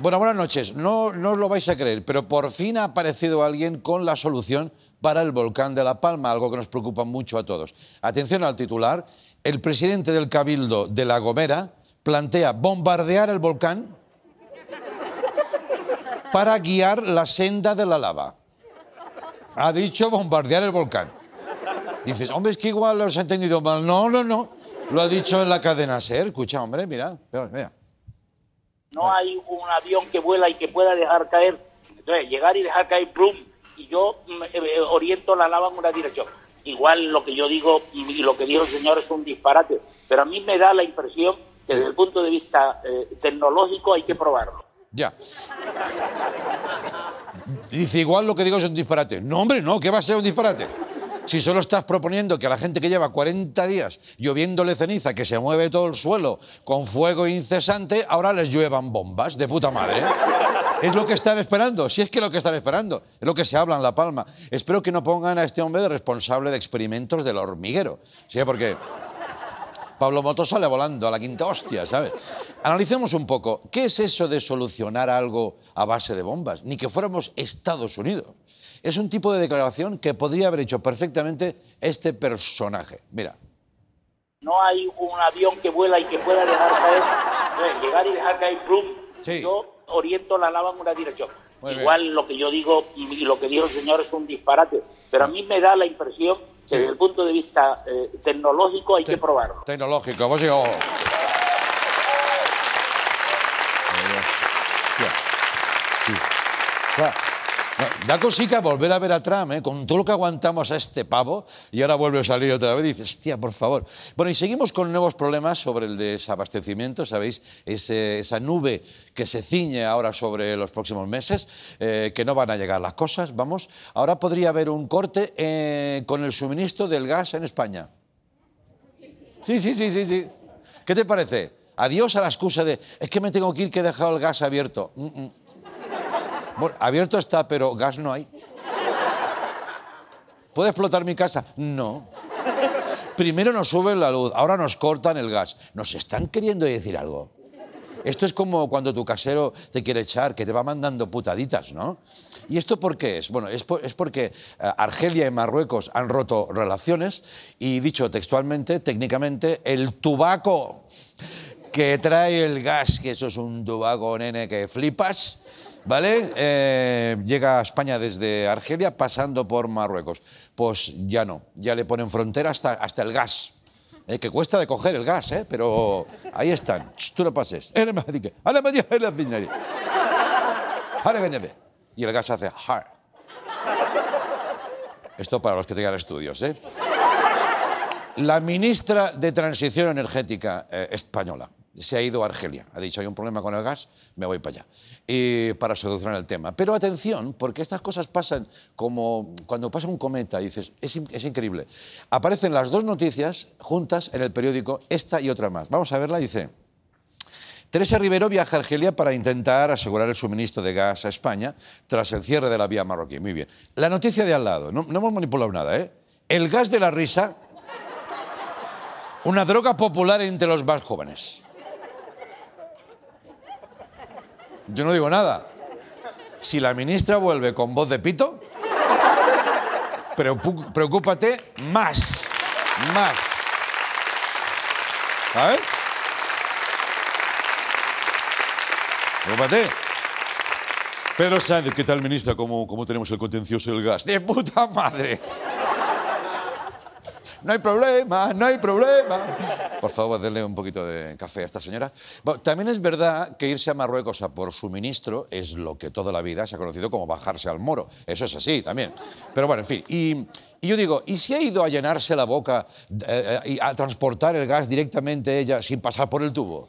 Bueno, buenas noches. No, os lo vais a creer, pero por fin ha aparecido alguien con la solución para el volcán de La Palma, algo que nos preocupa mucho a todos. Atención al titular. El presidente del Cabildo de La Gomera plantea bombardear el volcán para guiar la senda de la lava. Ha dicho bombardear el volcán. Dices, hombre, es que igual lo has entendido mal. No, no, no. Lo ha dicho en la cadena SER. Escucha, hombre, mira, mira. No hay un avión que vuela y que pueda dejar caer, entonces llegar y dejar caer plum y yo mm, eh, oriento la lava en una dirección. Igual lo que yo digo y lo que dijo el señor es un disparate, pero a mí me da la impresión que desde el punto de vista eh, tecnológico hay que probarlo. Ya. Dice, igual lo que digo es un disparate. No, hombre, no, ¿qué va a ser un disparate? Si solo estás proponiendo que a la gente que lleva 40 días lloviéndole ceniza, que se mueve todo el suelo con fuego incesante, ahora les lluevan bombas de puta madre. Es lo que están esperando, si es que lo que están esperando, es lo que se habla en La Palma. Espero que no pongan a este hombre de responsable de experimentos del hormiguero. ¿Sí? Porque Pablo Moto sale volando a la quinta hostia, ¿sabes? Analicemos un poco, ¿qué es eso de solucionar algo a base de bombas? Ni que fuéramos Estados Unidos. Es un tipo de declaración que podría haber hecho perfectamente este personaje. Mira. No hay un avión que vuela y que pueda dejar caer, entonces llegar y dejar caer plum Sí. yo oriento la lava en una dirección. Muy bien. Igual lo que yo digo y lo que dijo el señor es un disparate, pero a mí me da la impresión que Sí. desde el punto de vista eh, tecnológico hay que probarlo. Tecnológico, pues digo... Sí. Da cosica volver a ver a Trump, ¿eh? con todo lo que aguantamos a este pavo, y ahora vuelve a salir otra vez dices, hostia, por favor. Bueno, y seguimos con nuevos problemas sobre el desabastecimiento, ¿sabéis? Esa nube que se ciñe ahora sobre los próximos meses, eh, que no van a llegar las cosas, vamos. Ahora podría haber un corte eh, con el suministro del gas en España. Sí, sí, sí, sí, sí. ¿Qué te parece? Adiós a la excusa de, es que me tengo que ir que he dejado el gas abierto. Mm, mm. Bueno, abierto está, pero gas no hay. ¿Puede explotar mi casa? No. Primero nos suben la luz, ahora nos cortan el gas. ¿Nos están queriendo decir algo? Esto es como cuando tu casero te quiere echar, que te va mandando putaditas, ¿no? ¿Y esto por qué es? Bueno, es, por- es porque eh, Argelia y Marruecos han roto relaciones y, dicho textualmente, técnicamente, el tubaco que trae el gas, que eso es un tubaco, nene, que flipas, ¿vale? Eh, llega a España desde Argelia pasando por Marruecos. Pues ya no, ya le ponen frontera hasta, el gas. Eh, que cuesta de coger el gas, ¿eh? pero ahí están. Tú no pases. Y el gas hace hard. Esto para los que tengan estudios. ¿eh? La ministra de Transición Energética eh, española se ha ido a Argelia. Ha dicho, hay un problema con el gas, me voy para allá. Para solucionar el tema. Pero atención, porque estas cosas pasan como cuando pasa un cometa dices, es, es increíble. Aparecen las dos noticias juntas en el periódico, esta y otra más. Vamos a verla, dice... Teresa Rivero viaja a Argelia para intentar asegurar el suministro de gas a España tras el cierre de la vía marroquí. Muy bien. La noticia de al lado, no, no hemos manipulado nada, ¿eh? El gas de la risa, una droga popular entre los más jóvenes. Yo no digo nada. Si la ministra vuelve con voz de pito, preocúpate más. Más. ¿Sabes? Preocúpate. Pedro Sánchez, ¿qué tal, ministra? ¿Cómo, cómo tenemos el contencioso del gas? ¡De puta madre! No hay problema, no hay problema. Por favor, denle un poquito de café a esta señora. Bueno, también es verdad que irse a Marruecos a por suministro es lo que toda la vida se ha conocido como bajarse al moro. Eso es así también. Pero bueno, en fin. Y, yo digo, ¿y si ha ido a llenarse la boca eh, y a transportar el gas directamente ella sin pasar por el tubo?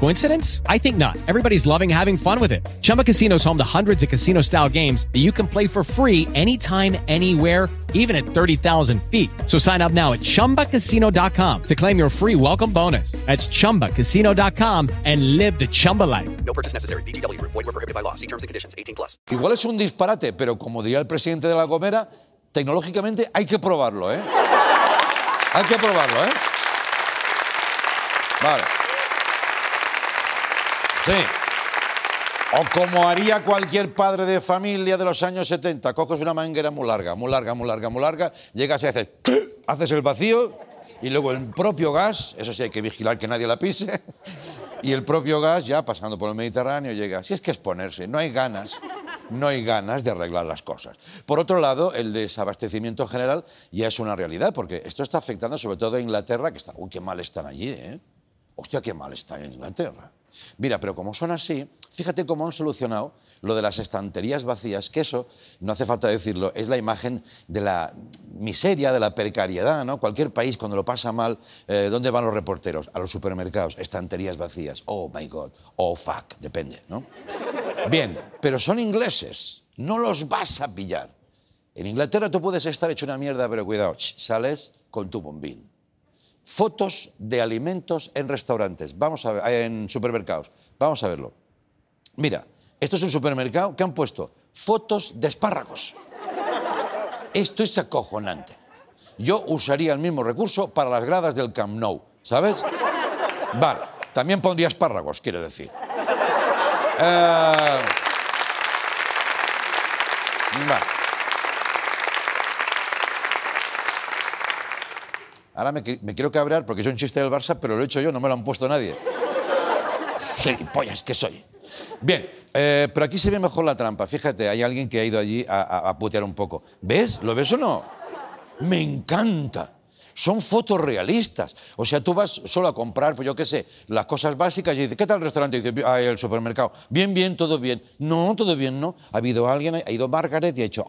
Coincidence? I think not. Everybody's loving having fun with it. Chumba Casino is home to hundreds of casino style games that you can play for free anytime, anywhere, even at 30,000 feet. So sign up now at chumbacasino.com to claim your free welcome bonus. That's chumbacasino.com and live the Chumba life. No purchase necessary. VGW Group. Void were prohibited by law. See terms and conditions. 18 plus. Igual es un disparate, pero como diría el presidente de la Gomera, tecnológicamente hay que probarlo, ¿eh? Hay que probarlo, ¿eh? Vale. Sí. O como haría cualquier padre de familia de los años 70, coges una manguera muy larga, muy larga, muy larga, muy larga, llegas y haces, haces el vacío y luego el propio gas, eso sí hay que vigilar que nadie la pise, y el propio gas ya pasando por el Mediterráneo llega. Si es que es ponerse, no hay ganas, no hay ganas de arreglar las cosas. Por otro lado, el desabastecimiento general ya es una realidad, porque esto está afectando sobre todo a Inglaterra, que está, uy, qué mal están allí, ¿eh? Hostia, qué mal están en Inglaterra. Mira, pero como son así, fíjate cómo han solucionado lo de las estanterías vacías, que eso, no hace falta decirlo, es la imagen de la miseria, de la precariedad, ¿no? Cualquier país cuando lo pasa mal, eh, ¿dónde van los reporteros? A los supermercados, estanterías vacías. Oh, my God, oh, fuck, depende, ¿no? Bien, pero son ingleses, no los vas a pillar. En Inglaterra tú puedes estar hecho una mierda, pero cuidado, sales con tu bombín. Fotos de alimentos en restaurantes, vamos a ver, en supermercados, vamos a verlo. Mira, esto es un supermercado que han puesto fotos de espárragos. Esto es acojonante. Yo usaría el mismo recurso para las gradas del Camp Nou, ¿sabes? Vale, también pondría espárragos, quiero decir. Eh, vale. Ahora me, me, quiero cabrear porque es un chiste del Barça, pero lo he hecho yo, no me lo han puesto nadie. Gilipollas que soy. Bien, eh, pero aquí se ve mejor la trampa. Fíjate, hay alguien que ha ido allí a, a, a putear un poco. ¿Ves? ¿Lo ves o no? Me encanta. Son fotos realistas. O sea, tú vas solo a comprar, pues yo qué sé, las cosas básicas y dices, ¿qué tal el restaurante? Y dices, ah, el supermercado. Bien, bien, todo bien. No, todo bien, no. Ha habido alguien, ha ido Margaret y ha dicho,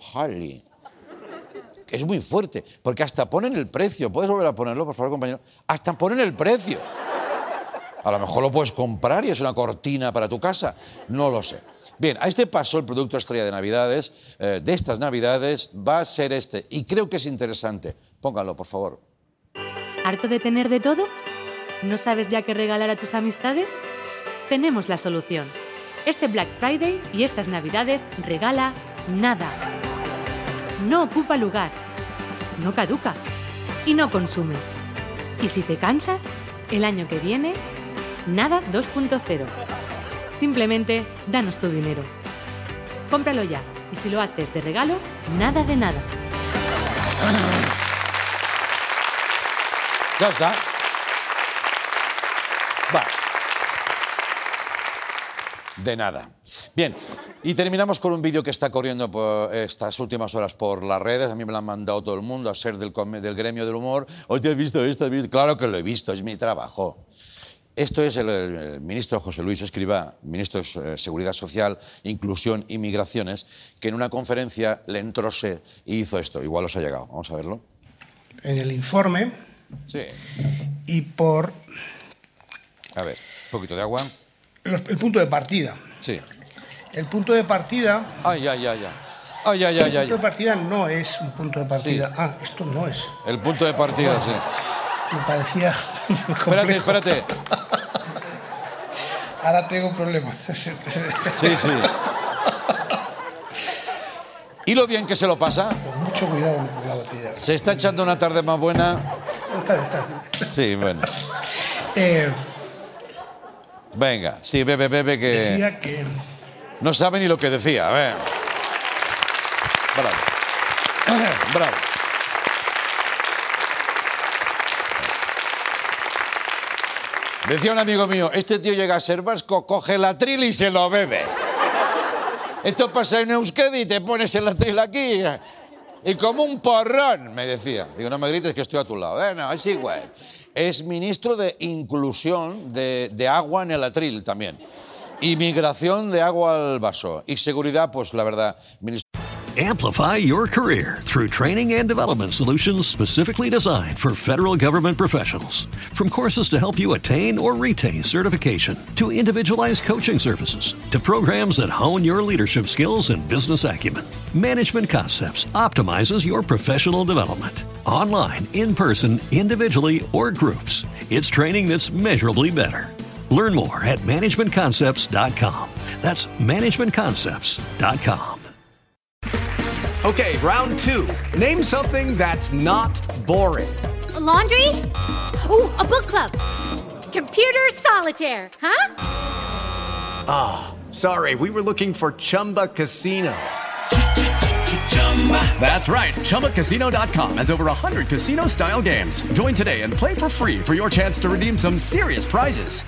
Es muy fuerte, porque hasta ponen el precio. ¿Puedes volver a ponerlo, por favor, compañero? Hasta ponen el precio. A lo mejor lo puedes comprar y es una cortina para tu casa. No lo sé. Bien, a este paso el producto estrella de Navidades, eh, de estas Navidades, va a ser este. Y creo que es interesante. Pónganlo, por favor. ¿Harto de tener de todo? ¿No sabes ya qué regalar a tus amistades? Tenemos la solución. Este Black Friday y estas Navidades regala nada. No ocupa lugar, no caduca y no consume. Y si te cansas, el año que viene, nada 2.0. Simplemente danos tu dinero. Cómpralo ya y si lo haces de regalo, nada de nada. Ya está. Va. De nada. Bien, y terminamos con un vídeo que está corriendo por estas últimas horas por las redes. A mí me lo han mandado todo el mundo a ser del, del gremio del humor. Oye, ¿has visto esto? ¿Has visto? Claro que lo he visto, es mi trabajo. Esto es el, el ministro José Luis Escribá, ministro de eh, Seguridad Social, Inclusión y Migraciones, que en una conferencia le entrose y hizo esto. Igual os ha llegado. Vamos a verlo. en el informe Sí. y por A ver, un poquito de agua. el punto de partida. Sí. El punto de partida. Ay, ay, ay, ay. Ay, ay, ay, El punto de partida no es un punto de partida. Ah, esto no es. El punto de partida, sí. Me parecía. Espérate, espérate. Ahora tengo problemas. Sí, sí. ¿Y lo bien que se lo pasa? Mucho cuidado con la botella. ¿Se está echando una tarde más buena? Está bien, está bien. Sí, bueno. Eh, Venga, sí, bebe, bebe, que decía que. No sabe ni lo que decía. A ver. Bravo. Bravo. Decía un amigo mío, este tío llega a ser vasco, coge la tril y se lo bebe. Esto pasa en Euskadi y te pones el atril aquí. Y como un porrón, me decía. Digo, no me grites que estoy a tu lado. Bueno, es igual. Es ministro de inclusión de agua en el atril también. Y migración de agua al vaso. Y seguridad, pues la verdad. Amplify your career through training and development solutions specifically designed for federal government professionals. From courses to help you attain or retain certification, to individualized coaching services, to programs that hone your leadership skills and business acumen, Management Concepts optimizes your professional development. Online, in person, individually, or groups, it's training that's measurably better. Learn more at managementconcepts.com. That's managementconcepts.com. Okay, round two. Name something that's not boring. A laundry? Ooh, a book club. Computer solitaire, huh? Ah, sorry, we were looking for Chumba Casino. That's right, ChumbaCasino.com has over 100 casino style games. Join today and play for free for your chance to redeem some serious prizes.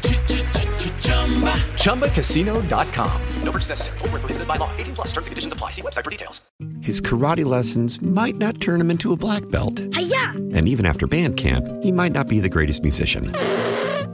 ChumbaCasino.com. No purchase necessary. Void where prohibited by law. 18 plus terms and conditions apply. See website for details. His karate lessons might not turn him into a black belt. Hiya! And even after band camp, he might not be the greatest musician.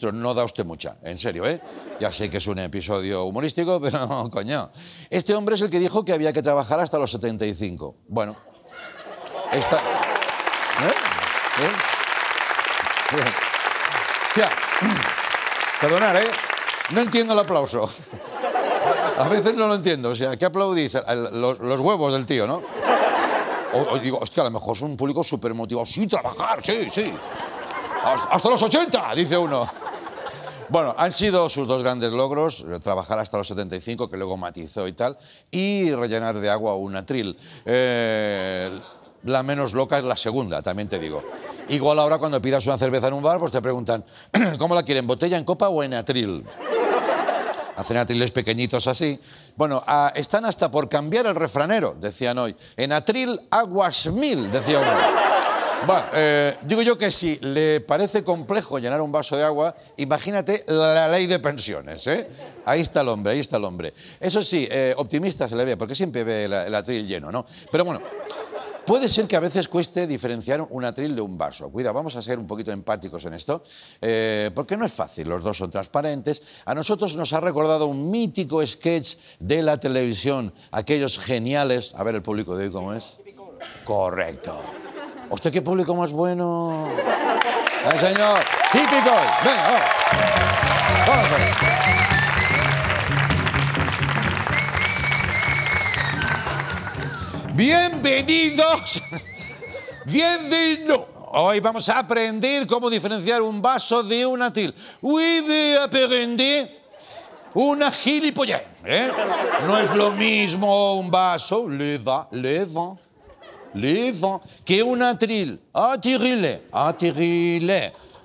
No da usted mucha, en serio, ¿eh? Ya sé que es un episodio humorístico, pero no, coño. Este hombre es el que dijo que había que trabajar hasta los 75. Bueno, esta... ¿Eh? ¿Eh? Perdonad, ¿eh? No entiendo el aplauso. A veces no lo entiendo. O sea, ¿qué aplaudís? Los, huevos del tío, ¿no? O, digo, hostia, a lo mejor es un público súper motivado. Sí, trabajar, sí, sí. Hasta los 80, dice uno. Bueno, han sido sus dos grandes logros, trabajar hasta los 75, que luego matizó y tal, y rellenar de agua un atril. Eh, la menos loca es la segunda, también te digo. Igual ahora cuando pidas una cerveza en un bar, pues te preguntan, ¿cómo la quieren, botella, en copa o en atril? Hacen atriles pequeñitos así. Bueno, ah, están hasta por cambiar el refranero, decían hoy. En atril, aguas mil, decía uno. Bueno, eh, digo yo que si le parece complejo llenar un vaso de agua, imagínate la ley de pensiones. ¿eh? Ahí está el hombre, ahí está el hombre. Eso sí, eh, optimista se le ve, porque siempre ve el, atril lleno, ¿no? Pero bueno, puede ser que a veces cueste diferenciar un atril de un vaso. Cuida, vamos a ser un poquito empáticos en esto, eh, porque no es fácil, los dos son transparentes. A nosotros nos ha recordado un mítico sketch de la televisión, aquellos geniales. A ver el público de hoy cómo es. Correcto. ¿Usted qué público más bueno? ¡Eh, señor! ¡Típico! Venga, vamos. Vamos ver. Bienvenidos. Bienvenidos. Hoy vamos a aprender cómo diferenciar un vaso de un atil. Oui, voy a aprender una gilipollez. ¿eh? No es lo mismo un vaso, le va, le va. Que un atril, atterrile.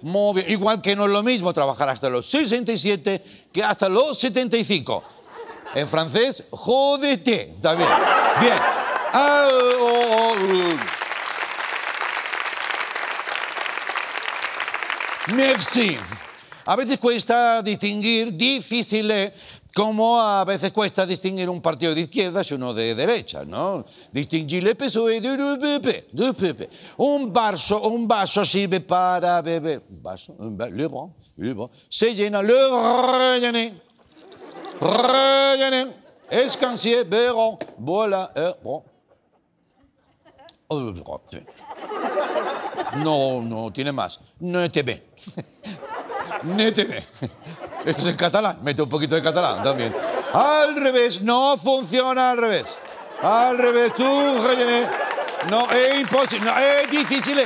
Muy bien. Igual que no es lo mismo trabajar hasta los 67 que hasta los 75. En francés, jódete. Está bien. Bien. Ah, oh, oh, oh. Merci. A veces cuesta distinguir, difícil, eh, como a veces cuesta distinguir un partido de izquierdas y uno de derecha, ¿no? Distinguir le PSOE de PP, de PP. Un vaso, un vaso sirve para beber. Un vaso, un va- le bon, le bon. Se llena, le rellené. Rellené. Escancier, beron, voilà, eh, bon. Oh. No, no, tiene más. No te ve. Néteme. Esto es en catalán. Mete un poquito de catalán también. Al revés. No funciona al revés. Al revés. Tú, rellené. No, es imposible. No, es difícil.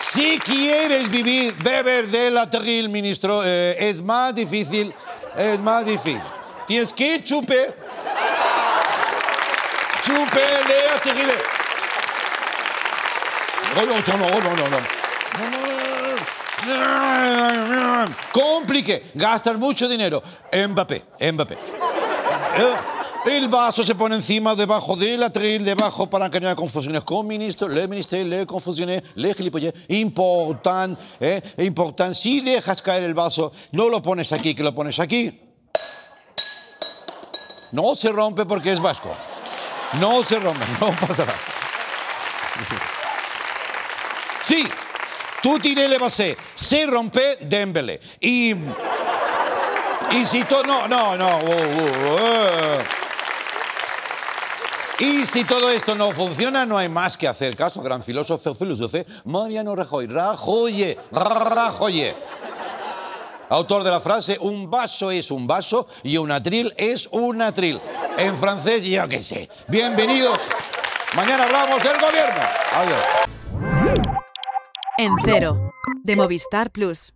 Si quieres vivir, beber del atril, ministro, eh, es más difícil. Es más difícil. Tienes que chupar. Chupar de atril. No, no, no. Complique, gastan mucho dinero. Mbappé, Mbappé. Eh, El vaso se pone encima, debajo del atril, debajo para que no haya confusiones con ministro, le ministro, le confusiones, le gilipollas. Important, eh, important. Si dejas caer el vaso, no lo pones aquí, que lo pones aquí. No se rompe porque es vasco. No se rompe, no pasa nada. Sí, tú tiré le basé, se rompe Dembele. Y. Y si todo. No, no, no. uh, uh, uh. Y si todo esto no funciona, no hay más que hacer caso. Gran filósofo, filósofo, Mariano Rajoy. Rajoye, Rajoye. Autor de la frase, un vaso es un vaso y un atril es un atril. En francés, yo qué sé. Bienvenidos. Mañana hablamos del gobierno. Adiós. En cero, de Movistar Plus.